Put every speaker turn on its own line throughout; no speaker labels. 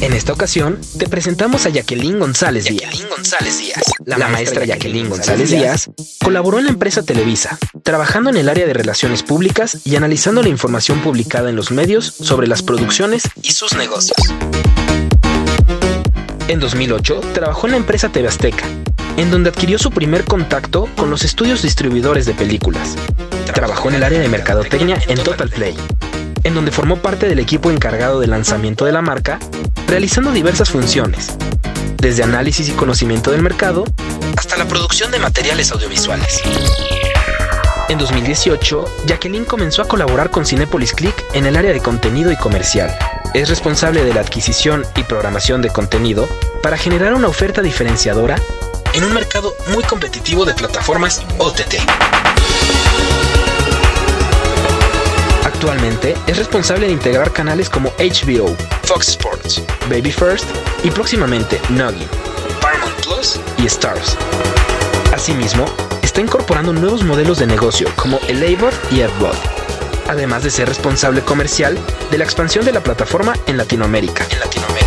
En esta ocasión, te presentamos a Jacqueline González Díaz. González Díaz. La, maestra Jacqueline González Díaz colaboró en la empresa Televisa, trabajando en el área de relaciones públicas y analizando la información publicada en los medios sobre las producciones y sus negocios. En 2008, trabajó en la empresa TV Azteca, en donde adquirió su primer contacto con los estudios distribuidores de películas. Trabajó en el área de mercadotecnia en Total Play, en donde formó parte del equipo encargado del lanzamiento de la marca, realizando diversas funciones, desde análisis y conocimiento del mercado hasta la producción de materiales audiovisuales. En 2018, Jacqueline comenzó a colaborar con Cinepolis Click en el área de contenido y comercial. Es responsable de la adquisición y programación de contenido para generar una oferta diferenciadora en un mercado muy competitivo de plataformas OTT. Actualmente es responsable de integrar canales como HBO, Fox Sports, Baby First y próximamente Noggin, Paramount Plus y Stars. Asimismo, está incorporando nuevos modelos de negocio como el AVOD y AdBot, además de ser responsable comercial de la expansión de la plataforma en Latinoamérica. En Latinoamérica.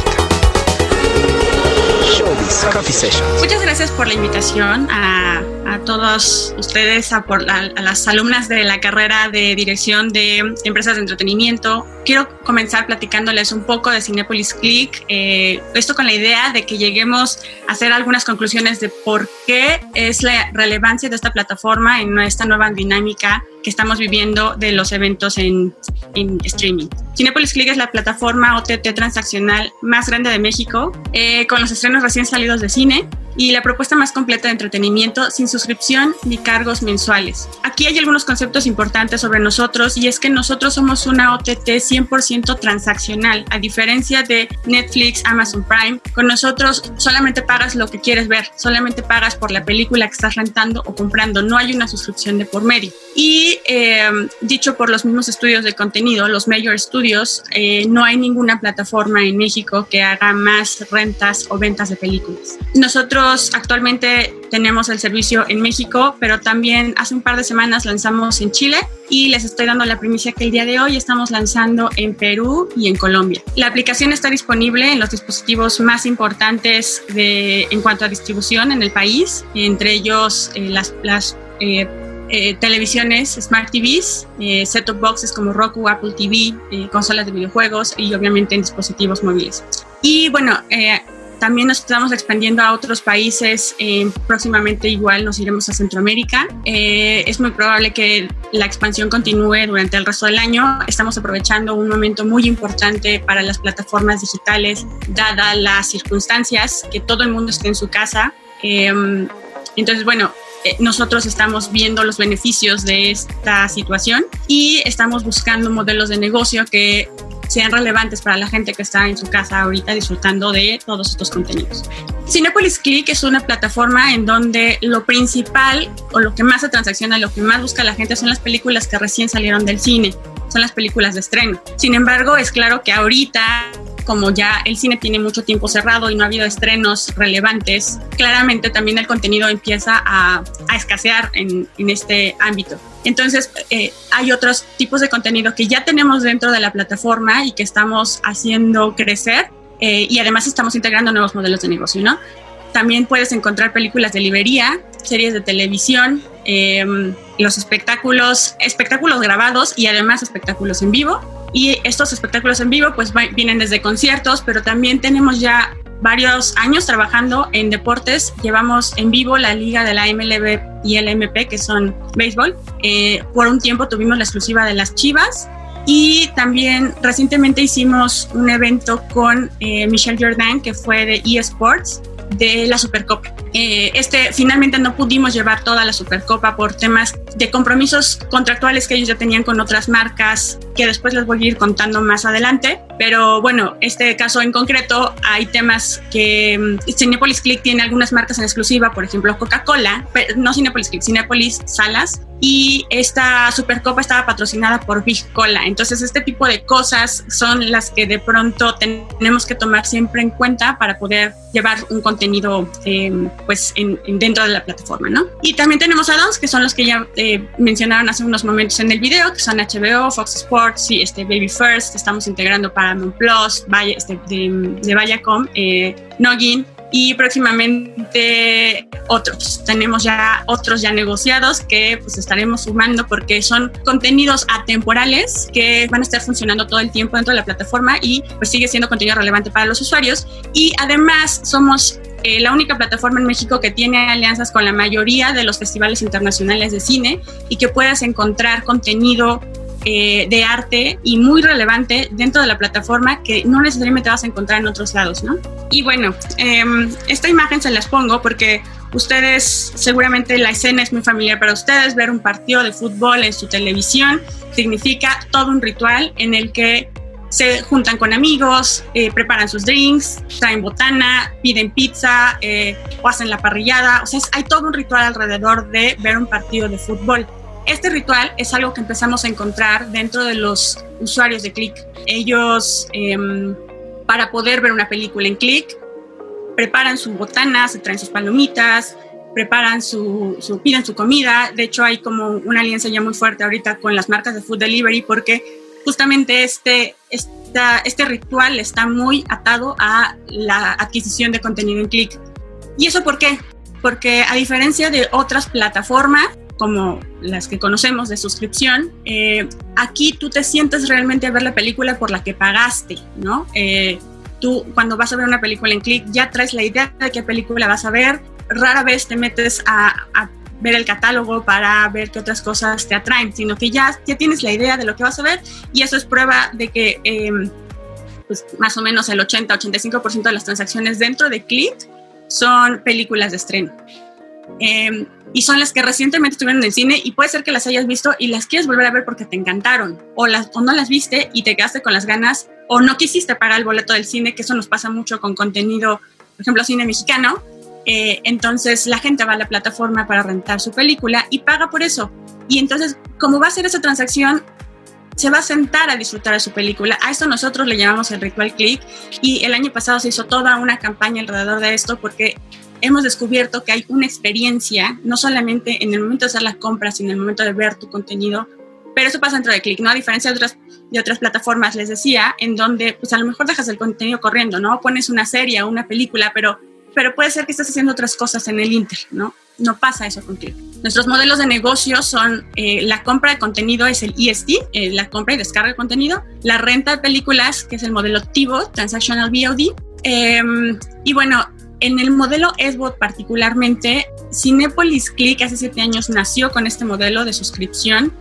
Muchas gracias por la invitación a, todos ustedes, a, a las alumnas de la carrera de dirección de empresas de entretenimiento. Quiero comenzar platicándoles un poco de Cinepolis Click, eh, esto con la idea de que lleguemos a hacer algunas conclusiones de por qué es la relevancia de esta plataforma en esta nueva dinámica que estamos viviendo de los eventos en, en streaming. Cinepolis Click es la plataforma OTT transaccional más grande de México, eh, con los estrenos recién salidos de cine y la propuesta más completa de entretenimiento sin suscripción ni cargos mensuales. Aquí hay algunos conceptos importantes sobre nosotros y es que nosotros somos una OTT 100% transaccional, a diferencia de Netflix, Amazon Prime. Con nosotros solamente pagas lo que quieres ver, solamente pagas por la película que estás rentando o comprando, no hay una suscripción de por medio. Y eh, dicho por los mismos estudios de contenido, los Major Studios, eh, no hay ninguna plataforma en México que haga más rentas o ventas de películas. Nosotros actualmente tenemos el servicio en México, pero también hace un par de semanas lanzamos en Chile y les estoy dando la primicia que el día de hoy estamos lanzando en Perú y en Colombia. La aplicación está disponible en los dispositivos más importantes de, en cuanto a distribución en el país, entre ellos eh, las, las eh, eh, televisiones, smart TVs, set-top boxes como Roku, Apple TV, consolas de videojuegos y obviamente en dispositivos móviles. Y bueno, también nos estamos expandiendo a otros países. Eh, próximamente igual nos iremos a Centroamérica. Eh, es muy probable que la expansión continúe durante el resto del año. Estamos aprovechando un momento muy importante para las plataformas digitales, dadas las circunstancias, que todo el mundo esté en su casa. Eh, entonces, bueno, nosotros estamos viendo los beneficios de esta situación y estamos buscando modelos de negocio que sean relevantes para la gente que está en su casa ahorita disfrutando de todos estos contenidos. Cinepolis Click es una plataforma en donde lo principal o lo que más se transacciona, lo que más busca la gente son las películas que recién salieron del cine, son las películas de estreno. Sin embargo, es claro que ahorita como ya el cine tiene mucho tiempo cerrado y no ha habido estrenos relevantes, claramente también el contenido empieza a, escasear en, este ámbito. Entonces, eh, hay otros tipos de contenido que ya tenemos dentro de la plataforma y que estamos haciendo crecer eh, y además estamos integrando nuevos modelos de negocio. También puedes encontrar películas de librería, series de televisión, em, los espectáculos, espectáculos grabados y además espectáculos en vivo y estos espectáculos en vivo pues vienen desde conciertos, pero también tenemos ya varios años trabajando en deportes. Llevamos en vivo la liga de la MLB y el MP, que son béisbol. Eh, por un tiempo tuvimos la exclusiva de las Chivas. Y también recientemente hicimos un evento con eh, Michelle Jordan, que fue de eSports, de la Supercopa. Eh, este, finalmente no pudimos llevar toda la Supercopa por temas de compromisos contractuales que ellos ya tenían con otras marcas, que después les voy a ir contando más adelante. Pero bueno, este caso en concreto hay temas que mm, Cinepolis Click tiene algunas marcas en exclusiva, por ejemplo Coca-Cola, no Cinepolis Click, Cinepolis Salas, y esta Supercopa estaba patrocinada por Big Cola. Entonces, este tipo de cosas son las que de pronto tenemos que tomar siempre en cuenta para poder llevar un contenido eh, pues en, dentro de la plataforma, ¿no? Y también tenemos add-ons que son los que ya eh, mencionaron hace unos momentos en el video, que son HBO, Fox Sports y este Baby First, estamos integrando Paramount Plus, Vaya, este, de, de Viacom, eh, Noggin, y próximamente otros. Tenemos ya otros ya negociados que pues estaremos sumando porque son contenidos atemporales que van a estar funcionando todo el tiempo dentro de la plataforma y pues sigue siendo contenido relevante para los usuarios y además somos eh, la única plataforma en México que tiene alianzas con la mayoría de los festivales internacionales de cine y que puedas encontrar contenido eh, de arte y muy relevante dentro de la plataforma que no necesariamente vas a encontrar en otros lados, ¿no? Y bueno, em, esta imagen se las pongo porque ustedes, seguramente la escena es muy familiar para ustedes, ver un partido de fútbol en su televisión significa todo un ritual en el que se juntan con amigos, eh, preparan sus drinks, traen botana, piden pizza eh, o hacen la parrillada. O sea, hay todo un ritual alrededor de ver un partido de fútbol. Este ritual es algo que empezamos a encontrar dentro de los usuarios de Click. Ellos, em, para poder ver una película en Click, preparan su botana, se traen sus palomitas, preparan su, su, piden su comida. De hecho, hay como una alianza ya muy fuerte ahorita con las marcas de food delivery porque justamente este, esta, este ritual está muy atado a la adquisición de contenido en Click. ¿Y eso por qué? Porque a diferencia de otras plataformas, como las que conocemos de suscripción, eh, aquí tú te sientes realmente a ver la película por la que pagaste, ¿no? Eh, tú cuando vas a ver una película en click ya traes la idea de qué película vas a ver, rara vez te metes a, ver el catálogo para ver qué otras cosas te atraen, sino que ya, ya tienes la idea de lo que vas a ver y eso es prueba de que em, pues, más o menos el 80-85% de las transacciones dentro de click son películas de estreno. Em, y son las que recientemente estuvieron en el cine y puede ser que las hayas visto y las quieres volver a ver porque te encantaron o, las, o no las viste y te quedaste con las ganas o no quisiste pagar el boleto del cine, que eso nos pasa mucho con contenido, por ejemplo, cine mexicano. Eh, entonces la gente va a la plataforma para rentar su película y paga por eso. Y entonces, como va a ser esa transacción, se va a sentar a disfrutar de su película. A esto nosotros le llamamos el ritual click y el año pasado se hizo toda una campaña alrededor de esto porque hemos descubierto que hay una experiencia, no solamente en el momento de hacer la compra, sino en el momento de ver tu contenido, pero eso pasa dentro de Click, ¿no? A diferencia de otras, de otras plataformas, les decía, en donde pues a lo mejor dejas el contenido corriendo, ¿no? Pones una serie o una película, pero, pero puede ser que estés haciendo otras cosas en el Inter, ¿no? No pasa eso con Click. Nuestros modelos de negocio son eh, la compra de contenido, es el EST, eh, la compra y descarga de contenido, la renta de películas, que es el modelo activo, Transactional VOD, em, y bueno, en el modelo SBOT particularmente, Cinepolis Click hace siete años nació con este modelo de suscripción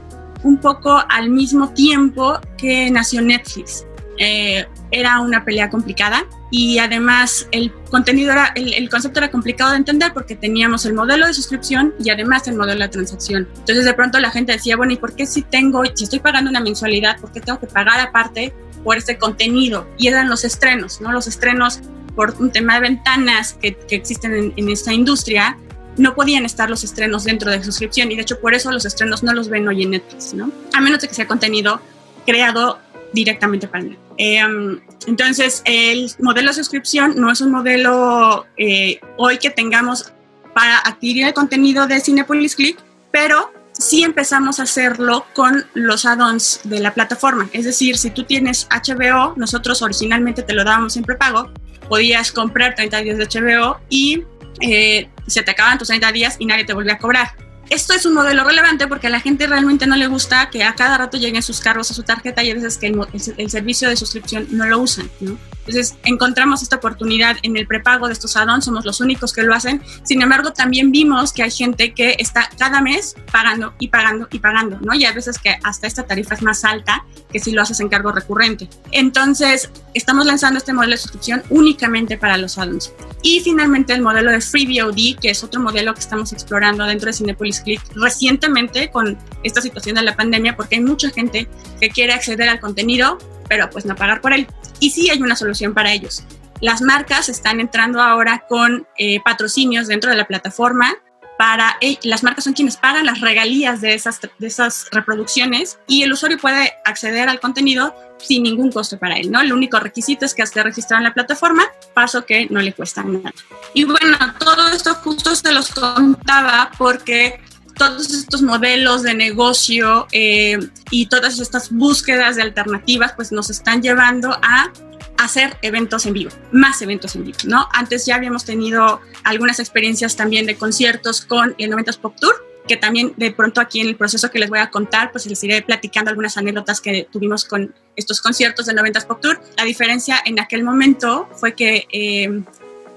un poco al mismo tiempo que nació Netflix. Eh, era una pelea complicada y además el contenido era, el, concepto era complicado de entender porque teníamos el modelo de suscripción y además el modelo de transacción. Entonces de pronto la gente decía, bueno, ¿y por qué si tengo, si estoy pagando una mensualidad, por qué tengo que pagar aparte por este contenido? Y eran los estrenos, ¿no? Los estrenos por un tema de ventanas que, que existen en, esta industria, no podían estar los estrenos dentro de suscripción y de hecho por eso los estrenos no los ven hoy en Netflix, ¿no? A menos de que sea contenido creado directamente para Netflix. Em, entonces, el modelo de suscripción no es un modelo eh, hoy que tengamos para adquirir el contenido de Cinepolis Click, pero sí empezamos a hacerlo con los add-ons de la plataforma. Es decir, si tú tienes HBO, nosotros originalmente te lo dábamos siempre pago, podías comprar 30 días de HBO y eh, se te acaban tus 30 días y nadie te volvía a cobrar. Esto es un modelo relevante porque a la gente realmente no le gusta que a cada rato lleguen sus cargos a su tarjeta y a veces que el, el servicio de suscripción no lo usan. ¿no? Entonces, encontramos esta oportunidad en el prepago de estos add-ons, somos los únicos que lo hacen. Sin embargo, también vimos que hay gente que está cada mes pagando y pagando y pagando, ¿no? Y a veces que hasta esta tarifa es más alta que si lo haces en cargo recurrente. Entonces, estamos lanzando este modelo de suscripción únicamente para los add-ons. Y finalmente el modelo de Free VOD, que es otro modelo que estamos explorando dentro de Cinepolis Click recientemente con esta situación de la pandemia, porque hay mucha gente que quiere acceder al contenido, pero pues no pagar por él. Y sí hay una solución para ellos. Las marcas están entrando ahora con eh, patrocinios dentro de la plataforma para, las marcas son quienes pagan las regalías de esas, de esas reproducciones y el usuario puede acceder al contenido sin ningún costo para él, ¿no? El único requisito es que esté registrado en la plataforma, paso que no le cuesta nada. Y bueno, todo esto justo se los contaba porque todos estos modelos de negocio eh, y todas estas búsquedas de alternativas pues nos están llevando a hacer eventos en vivo, más eventos en vivo, ¿no? Antes ya habíamos tenido algunas experiencias también de conciertos con el 90s Pop Tour, que también de pronto aquí en el proceso que les voy a contar, pues les iré platicando algunas anécdotas que tuvimos con estos conciertos del 90s Pop Tour. La diferencia en aquel momento fue que eh,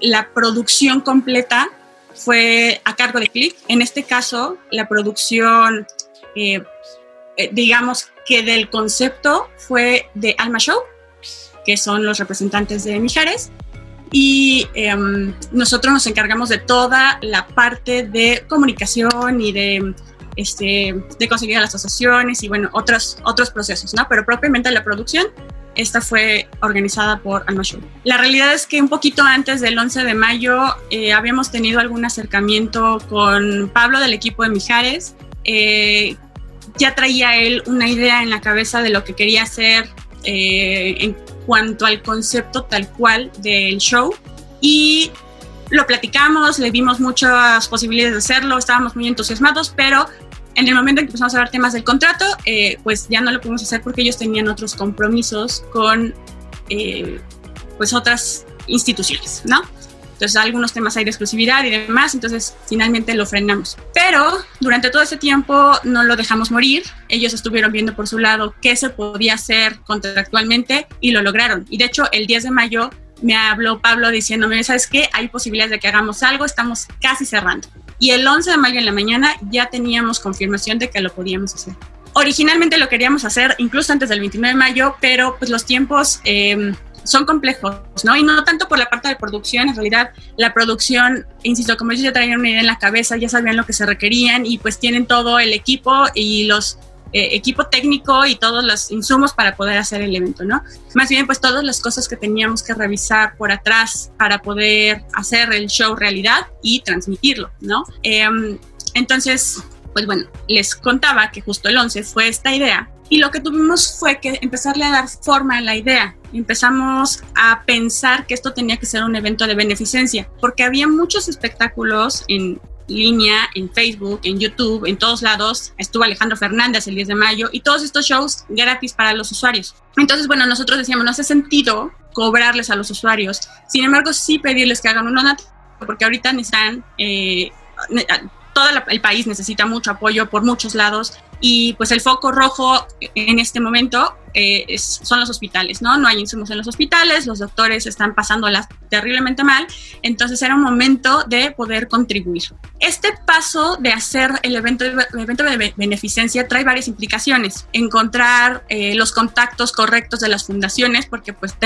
la producción completa fue a cargo de Click. En este caso, la producción, eh, eh, digamos que del concepto fue de Alma Show, que son los representantes de Mijares. Y em, nosotros nos encargamos de toda la parte de comunicación y de, este, de conseguir las asociaciones y bueno, otros, otros procesos, ¿no? Pero propiamente la producción esta fue organizada por Alma Show. La realidad es que un poquito antes del 11 de mayo eh, habíamos tenido algún acercamiento con Pablo del equipo de Mijares. Eh, ya traía él una idea en la cabeza de lo que quería hacer eh, en cuanto al concepto tal cual del show y lo platicamos, le vimos muchas posibilidades de hacerlo, estábamos muy entusiasmados, pero en el momento en que empezamos a ver temas del contrato, eh, pues ya no lo pudimos hacer porque ellos tenían otros compromisos con eh, pues otras instituciones, ¿no? Entonces algunos temas hay de exclusividad y demás, entonces finalmente lo frenamos. Pero durante todo ese tiempo no lo dejamos morir, ellos estuvieron viendo por su lado qué se podía hacer contractualmente y lo lograron. Y de hecho el 10 de mayo me habló Pablo diciéndome, ¿sabes qué? Hay posibilidades de que hagamos algo, estamos casi cerrando. Y el 11 de mayo en la mañana ya teníamos confirmación de que lo podíamos hacer. Originalmente lo queríamos hacer incluso antes del 29 de mayo, pero pues los tiempos eh, son complejos, ¿no? Y no tanto por la parte de producción, en realidad la producción, insisto, como ellos ya traían una idea en la cabeza, ya sabían lo que se requerían y pues tienen todo el equipo y los eh, equipo técnico y todos los insumos para poder hacer el evento, ¿no? Más bien, pues todas las cosas que teníamos que revisar por atrás para poder hacer el show realidad y transmitirlo, ¿no? Em, entonces, pues bueno, les contaba que justo el 11 fue esta idea y lo que tuvimos fue que empezarle a dar forma a la idea. Empezamos a pensar que esto tenía que ser un evento de beneficencia, porque había muchos espectáculos en línea, en Facebook, en YouTube, en todos lados. Estuvo Alejandro Fernández el 10 de mayo y todos estos shows gratis para los usuarios. Entonces, bueno, nosotros decíamos, no hace sentido cobrarles a los usuarios. Sin embargo, sí pedirles que hagan un donativo, porque ahorita necesitan, eh, todo el país necesita mucho apoyo por muchos lados y pues el foco rojo en este momento eh, son los hospitales, ¿no? No hay insumos en los hospitales, los doctores están pasándolas terriblemente mal, entonces era un momento de poder contribuir. Este paso de hacer el evento, evento de beneficencia trae varias implicaciones. Encontrar eh, los contactos correctos de las fundaciones, porque pues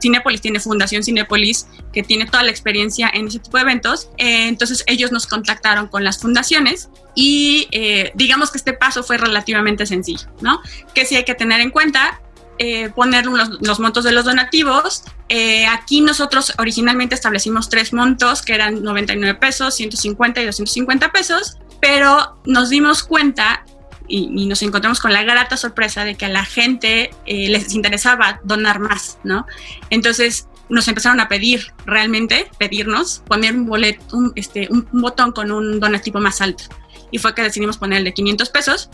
Cinepolis tiene Fundación Cinepolis, que tiene toda la experiencia en ese tipo de eventos, eh, entonces ellos nos contactaron con las fundaciones y digamos que este paso fue relativamente sencillo, ¿no? Que sí hay que tener en cuenta, eh, poner los, montos de los donativos. Eh, aquí nosotros originalmente establecimos tres montos, que eran 99 pesos, 150 y 250 pesos, pero nos dimos cuenta y, nos encontramos con la grata sorpresa de que a la gente eh, les interesaba donar más, ¿no? Entonces nos empezaron a pedir realmente, pedirnos, poner un boleto, este, un botón con un donativo más alto. Y fue que decidimos poner el de 500 pesos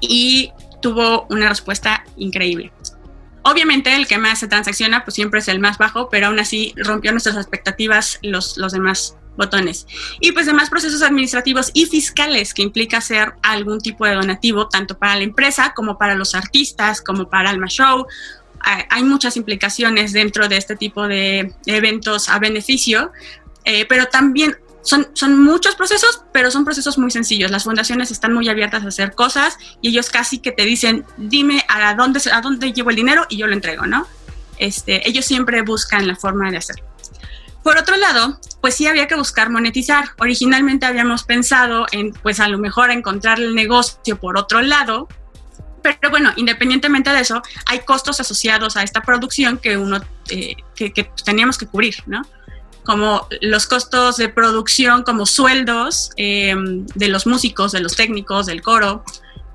y tuvo una respuesta increíble. Obviamente el que más se transacciona pues siempre es el más bajo, pero aún así rompió nuestras expectativas los, los demás botones. Y pues demás procesos administrativos y fiscales que implica hacer algún tipo de donativo, tanto para la empresa como para los artistas, como para Alma Show. Hay muchas implicaciones dentro de este tipo de eventos a beneficio, eh, pero también son, muchos procesos, pero son procesos muy sencillos. Las fundaciones están muy abiertas a hacer cosas y ellos casi que te dicen, dime a dónde, a dónde llevo el dinero y yo lo entrego, ¿no? Este, ellos siempre buscan la forma de hacerlo. Por otro lado, pues sí había que buscar monetizar. Originalmente habíamos pensado en, pues a lo mejor encontrar el negocio por otro lado, pero bueno, independientemente de eso, hay costos asociados a esta producción que uno, eh, que, que teníamos que cubrir, ¿no? Como los costos de producción, como sueldos em, de los músicos, de los técnicos, del coro,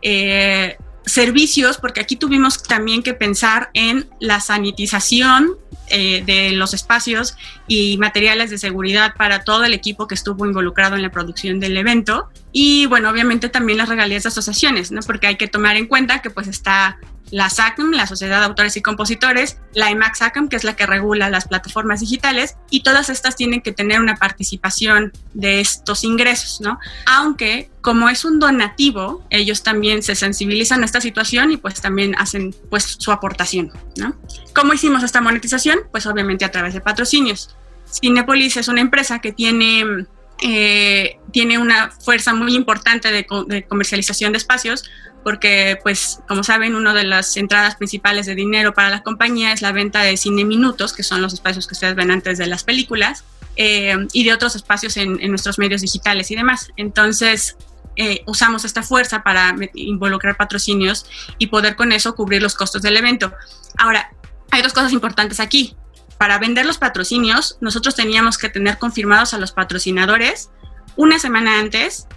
eh, servicios, porque aquí tuvimos también que pensar en la sanitización eh, de los espacios y materiales de seguridad para todo el equipo que estuvo involucrado en la producción del evento. Y bueno, obviamente también las regalías de asociaciones, ¿no? Porque hay que tomar en cuenta que pues está la SACM, la Sociedad de Autores y Compositores, la IMAX SACM, que es la que regula las plataformas digitales, y todas estas tienen que tener una participación de estos ingresos, ¿no? Aunque como es un donativo, ellos también se sensibilizan a esta situación y pues también hacen pues su aportación, ¿no? ¿Cómo hicimos esta monetización? Pues obviamente a través de patrocinios. Cinepolis es una empresa que tiene eh, tiene una fuerza muy importante de, comercialización de espacios, porque, pues, como saben, una de las entradas principales de dinero para la compañía es la venta de cine minutos, que son los espacios que ustedes ven antes de las películas, eh, y de otros espacios en, nuestros medios digitales y demás. Entonces, eh, usamos esta fuerza para involucrar patrocinios y poder con eso cubrir los costos del evento. Ahora, hay dos cosas importantes aquí. Para vender los patrocinios, nosotros teníamos que tener confirmados a los patrocinadores una semana antes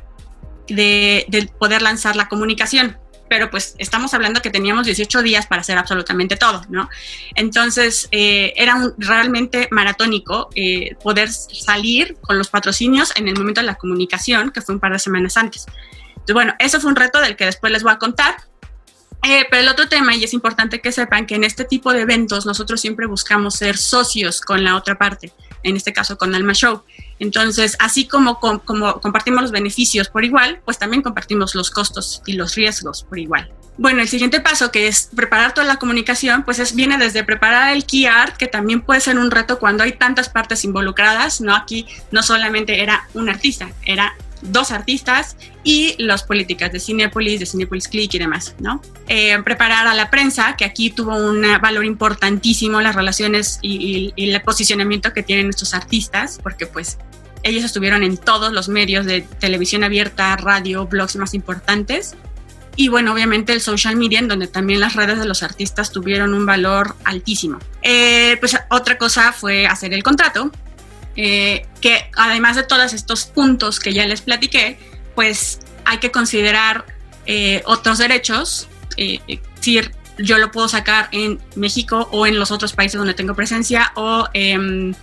de, poder lanzar la comunicación pero pues estamos hablando que teníamos 18 días para hacer absolutamente todo, ¿no? Entonces eh, era realmente maratónico eh, poder salir con los patrocinios en el momento de la comunicación, que fue un par de semanas antes. Entonces, bueno, eso fue un reto del que después les voy a contar. Eh, pero el otro tema, y es importante que sepan que en este tipo de eventos nosotros siempre buscamos ser socios con la otra parte, en este caso con Alma Show. Entonces, así como, como compartimos los beneficios por igual, pues también compartimos los costos y los riesgos por igual. Bueno, el siguiente paso, que es preparar toda la comunicación, pues es, viene desde preparar el key art, que también puede ser un reto cuando hay tantas partes involucradas, ¿no? Aquí no solamente era un artista, era dos artistas y las políticas de Cinepolis, de Cinepolis Click y demás, ¿no? Eh, preparar a la prensa, que aquí tuvo un valor importantísimo las relaciones y, el posicionamiento que tienen estos artistas, porque pues ellos estuvieron en todos los medios de televisión abierta, radio, blogs más importantes. Y bueno, obviamente el social media, en donde también las redes de los artistas tuvieron un valor altísimo. Eh, pues otra cosa fue hacer el contrato, eh, que además de todos estos puntos que ya les platiqué, pues hay que considerar eh, otros derechos, eh, decir, yo lo puedo sacar en México o en los otros países donde tengo presencia o em,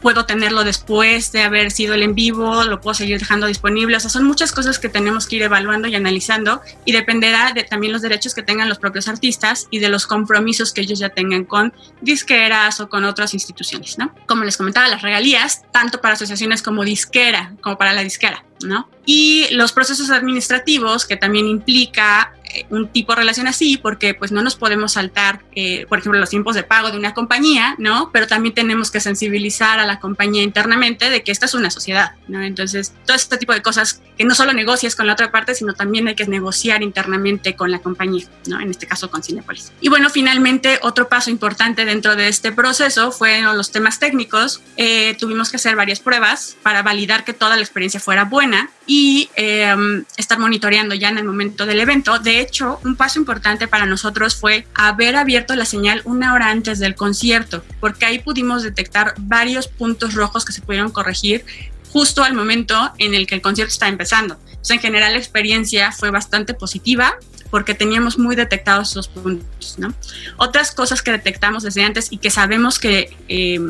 puedo tenerlo después de haber sido el en vivo, lo puedo seguir dejando disponible. O sea, son muchas cosas que tenemos que ir evaluando y analizando y dependerá de también los derechos que tengan los propios artistas y de los compromisos que ellos ya tengan con disqueras o con otras instituciones, ¿no? Como les comentaba, las regalías, tanto para asociaciones como disquera, como para la disquera, ¿no? Y los procesos administrativos, que también implica un tipo de relación así porque pues no nos podemos saltar, eh, por ejemplo, los tiempos de pago de una compañía, ¿no? Pero también tenemos que sensibilizar a la compañía internamente de que esta es una sociedad, ¿no? Entonces, todo este tipo de cosas que no solo negocias con la otra parte, sino también hay que negociar internamente con la compañía, ¿no? En este caso con Cinepolis. Y bueno, finalmente, otro paso importante dentro de este proceso fueron los temas técnicos. Eh, tuvimos que hacer varias pruebas para validar que toda la experiencia fuera buena y eh, estar monitoreando ya en el momento del evento. De hecho, un paso importante para nosotros fue haber abierto la señal una hora antes del concierto, porque ahí pudimos detectar varios puntos rojos que se pudieron corregir justo al momento en el que el concierto está empezando. Entonces, en general, la experiencia fue bastante positiva porque teníamos muy detectados esos puntos. ¿no? Otras cosas que detectamos desde antes y que sabemos que, eh,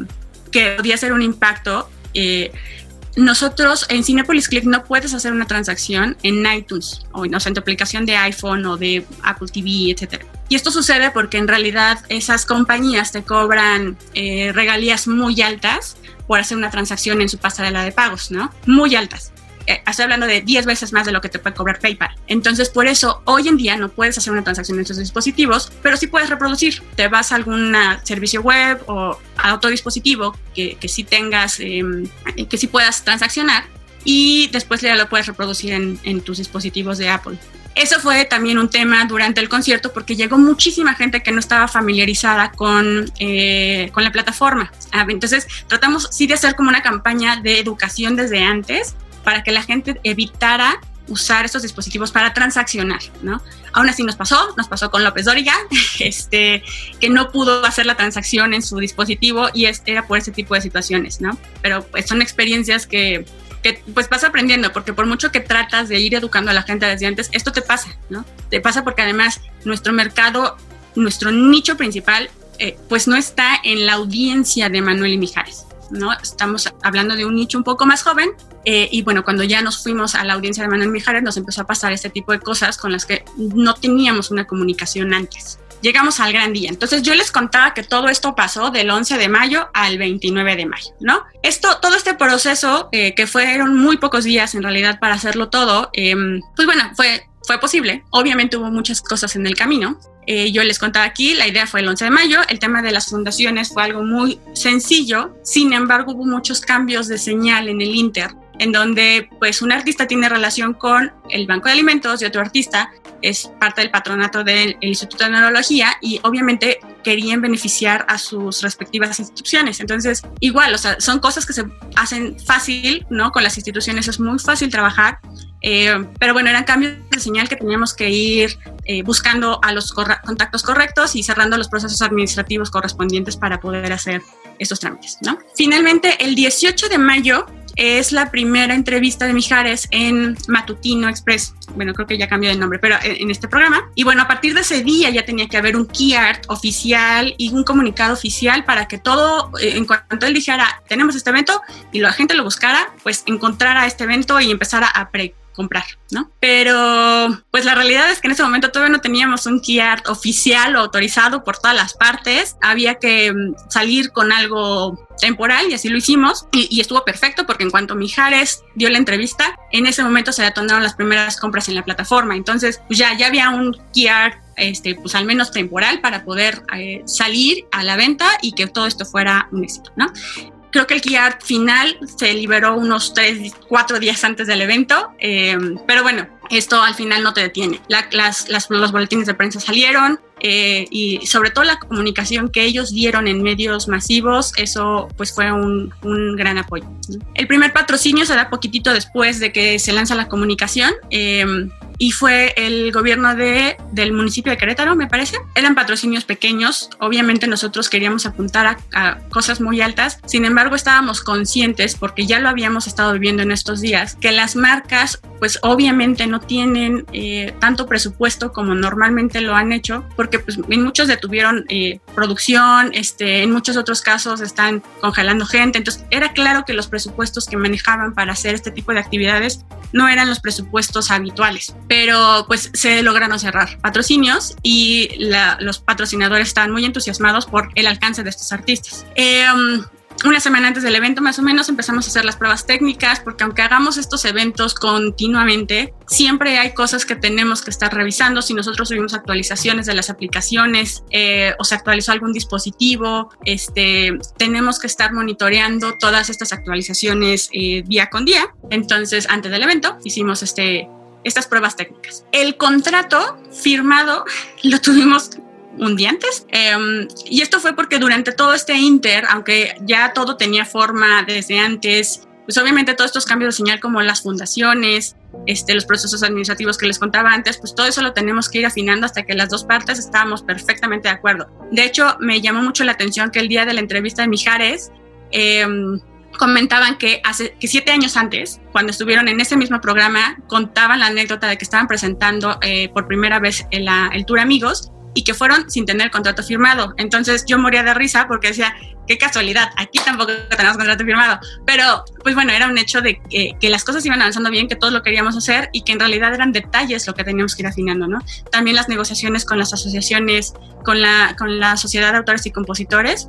que podía ser un impacto eh, nosotros en Cinepolis Click no puedes hacer una transacción en iTunes o no en tu aplicación de iPhone o de Apple TV, etcétera. Y esto sucede porque en realidad esas compañías te cobran eh, regalías muy altas por hacer una transacción en su pasarela de pagos, ¿no? Muy altas. Eh, estoy hablando de 10 veces más de lo que te puede cobrar PayPal. Entonces, por eso, hoy en día no puedes hacer una transacción en tus dispositivos, pero sí puedes reproducir. Te vas a algún servicio web o a otro dispositivo que, que sí tengas, em, que sí puedas transaccionar y después ya lo puedes reproducir en, en tus dispositivos de Apple. Eso fue también un tema durante el concierto porque llegó muchísima gente que no estaba familiarizada con, eh, con la plataforma. Ah, entonces tratamos sí de hacer como una campaña de educación desde antes para que la gente evitara usar estos dispositivos para transaccionar, ¿no? Aún así nos pasó, nos pasó con López Dóriga, este, que no pudo hacer la transacción en su dispositivo y era por ese tipo de situaciones, ¿no? Pero pues son experiencias que, que pues vas aprendiendo, porque por mucho que tratas de ir educando a la gente desde antes, esto te pasa, ¿no? Te pasa porque además nuestro mercado, nuestro nicho principal, eh, pues no está en la audiencia de Manuel y Mijares. ¿No? Estamos hablando de un nicho un poco más joven eh, y bueno, cuando ya nos fuimos a la audiencia de Manuel Mijares nos empezó a pasar este tipo de cosas con las que no teníamos una comunicación antes. Llegamos al gran día. Entonces yo les contaba que todo esto pasó del 11 de mayo al 29 de mayo, ¿no? Esto, todo este proceso, eh, que fueron muy pocos días en realidad para hacerlo todo, em, pues bueno, fue fue posible. Obviamente hubo muchas cosas en el camino, eh, yo les contaba aquí, la idea fue el 11 de mayo, el tema de las fundaciones fue algo muy sencillo, sin embargo hubo muchos cambios de señal en el Inter, en donde pues un artista tiene relación con el Banco de Alimentos y otro artista es parte del patronato del Instituto de Neurología y obviamente querían beneficiar a sus respectivas instituciones. Entonces, igual, o sea, son cosas que se hacen fácil, ¿no? Con las instituciones es muy fácil trabajar, eh, pero bueno, eran cambios de señal que teníamos que ir eh, buscando a los contactos correctos y cerrando los procesos administrativos correspondientes para poder hacer estos trámites, ¿no? Finalmente, el 18 de mayo es la primera entrevista de Mijares en Matutino Express. Bueno, creo que ya cambió de nombre, pero en este programa. Y bueno, a partir de ese día ya tenía que haber un key art oficial y un comunicado oficial para que todo, eh, en cuanto él dijera, tenemos este evento y la gente lo buscara, pues encontrara este evento y empezara a pre comprar, ¿no? Pero pues la realidad es que en ese momento todavía no teníamos un key art oficial o autorizado por todas las partes. Había que mm, salir con algo temporal y así lo hicimos y, estuvo perfecto porque en cuanto Mijares dio la entrevista, en ese momento se detonaron las primeras compras en la plataforma. Entonces pues ya, ya había un key art este, pues al menos temporal para poder eh, salir a la venta y que todo esto fuera un éxito, ¿no? Creo que el art final se liberó unos tres, cuatro días antes del evento, eh, pero bueno, esto al final no te detiene. las, los boletines de prensa salieron eh, y sobre todo la comunicación que ellos dieron en medios masivos, eso pues fue un, un gran apoyo. El primer patrocinio se da poquitito después de que se lanza la comunicación. Eh, y fue el gobierno de, del municipio de Querétaro, me parece. Eran patrocinios pequeños, obviamente nosotros queríamos apuntar a, cosas muy altas, sin embargo estábamos conscientes, porque ya lo habíamos estado viviendo en estos días, que las marcas pues obviamente no tienen eh, tanto presupuesto como normalmente lo han hecho, porque pues en muchos detuvieron eh, producción, este, en muchos otros casos están congelando gente, entonces era claro que los presupuestos que manejaban para hacer este tipo de actividades no eran los presupuestos habituales pero pues se lograron cerrar patrocinios y los patrocinadores estaban muy entusiasmados por el alcance de estos artistas. Em, una semana antes del evento más o menos empezamos a hacer las pruebas técnicas porque aunque hagamos estos eventos continuamente, siempre hay cosas que tenemos que estar revisando. Si nosotros subimos actualizaciones de las aplicaciones eh, o se actualizó algún dispositivo, este, tenemos que estar monitoreando todas estas actualizaciones eh, día con día. Entonces, antes del evento hicimos este estas pruebas técnicas. El contrato firmado lo tuvimos un día antes. Em, y esto fue porque durante todo este inter, aunque ya todo tenía forma desde antes, pues obviamente todos estos cambios de señal como las fundaciones, este, los procesos administrativos que les contaba antes, pues todo eso lo tenemos que ir afinando hasta que las dos partes estábamos perfectamente de acuerdo. De hecho, me llamó mucho la atención que el día de la entrevista de Mijares, eh, comentaban que hace que siete años antes, cuando estuvieron en ese mismo programa, contaban la anécdota de que estaban presentando eh, por primera vez el, el, Tour Amigos y que fueron sin tener contrato firmado. Entonces yo moría de risa porque decía, qué casualidad, aquí tampoco tenemos contrato firmado. Pero pues bueno, era un hecho de que, que, las cosas iban avanzando bien, que todos lo queríamos hacer y que en realidad eran detalles lo que teníamos que ir afinando, ¿no? También las negociaciones con las asociaciones, con la, con la Sociedad de Autores y Compositores,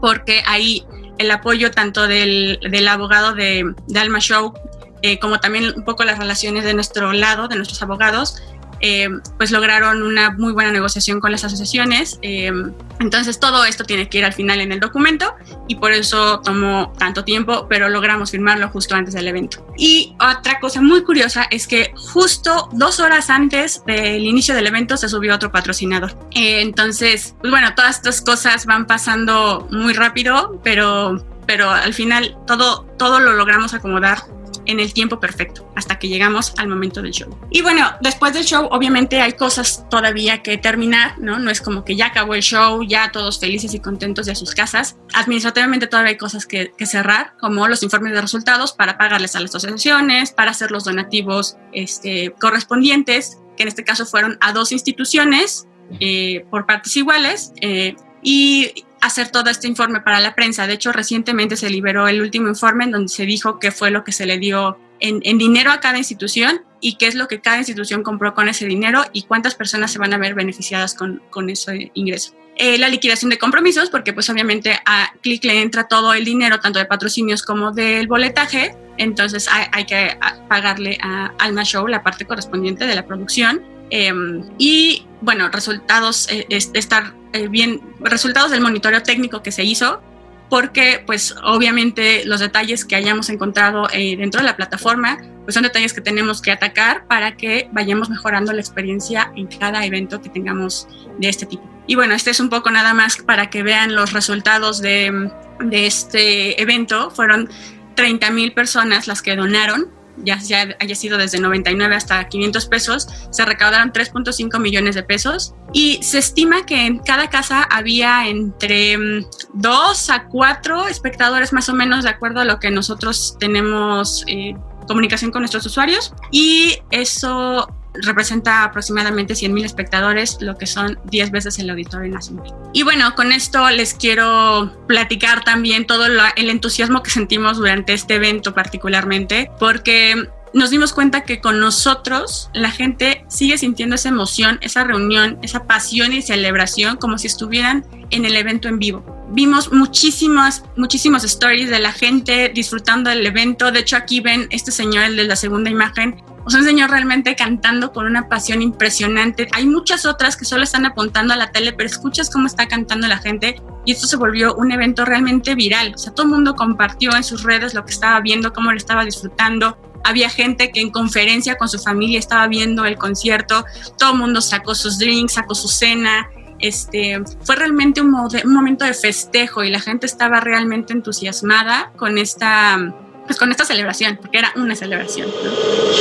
porque ahí el apoyo tanto del, del abogado de, de, Alma Show eh, como también un poco las relaciones de nuestro lado, de nuestros abogados, eh, pues lograron una muy buena negociación con las asociaciones. Eh, entonces todo esto tiene que ir al final en el documento y por eso tomó tanto tiempo, pero logramos firmarlo justo antes del evento. Y otra cosa muy curiosa es que justo dos horas antes del inicio del evento se subió otro patrocinador. Eh, entonces, pues bueno, todas estas cosas van pasando muy rápido, pero, pero al final todo, todo lo logramos acomodar en el tiempo perfecto, hasta que llegamos al momento del show. Y bueno, después del show, obviamente hay cosas todavía que terminar, ¿no? No es como que ya acabó el show, ya todos felices y contentos de sus casas. Administrativamente todavía hay cosas que, cerrar, como los informes de resultados para pagarles a las asociaciones, para hacer los donativos este, correspondientes, que en este caso fueron a dos instituciones eh, por partes iguales. Eh, y hacer todo este informe para la prensa. De hecho, recientemente se liberó el último informe en donde se dijo qué fue lo que se le dio en, dinero a cada institución y qué es lo que cada institución compró con ese dinero y cuántas personas se van a ver beneficiadas con, con ese ingreso. Eh, la liquidación de compromisos, porque pues obviamente a Click le entra todo el dinero, tanto de patrocinios como del boletaje, entonces hay, que pagarle a Alma Show la parte correspondiente de la producción. Em, y bueno, resultados, eh, estar eh, bien resultados del monitoreo técnico que se hizo, porque pues obviamente los detalles que hayamos encontrado eh, dentro de la plataforma pues son detalles que tenemos que atacar para que vayamos mejorando la experiencia en cada evento que tengamos de este tipo. Y bueno, este es un poco nada más para que vean los resultados de, de este evento. Fueron 30 mil personas las que donaron ya, haya sido desde 99 hasta 500 pesos, se recaudaron 3.5 millones de pesos. Y se estima que en cada casa había entre 2 mm, a 4 espectadores más o menos de acuerdo a lo que nosotros tenemos eh, comunicación con nuestros usuarios. Y eso representa aproximadamente 100.000 espectadores, lo que son 10 veces el Auditorio Nacional. Y bueno, con esto les quiero platicar también todo el entusiasmo que sentimos durante este evento particularmente, porque nos dimos cuenta que con nosotros la gente sigue sintiendo esa emoción, esa reunión, esa pasión y celebración como si estuvieran en el evento en vivo. Vimos muchísimas, muchísimos stories de la gente disfrutando del evento. De hecho, aquí ven este señor, el de la segunda imagen, o sea, un señor realmente cantando con una pasión impresionante. Hay muchas otras que solo están apuntando a la tele, pero escuchas cómo está cantando la gente y esto se volvió un evento realmente viral. O sea, todo el mundo compartió en sus redes lo que estaba viendo, cómo lo estaba disfrutando. Había gente que en conferencia con su familia estaba viendo el concierto. Todo el mundo sacó sus drinks, sacó su cena. Este, fue realmente un, un momento de festejo y la gente estaba realmente entusiasmada con esta pues con esta celebración, porque era una celebración.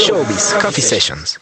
Showbiz Coffee Sessions.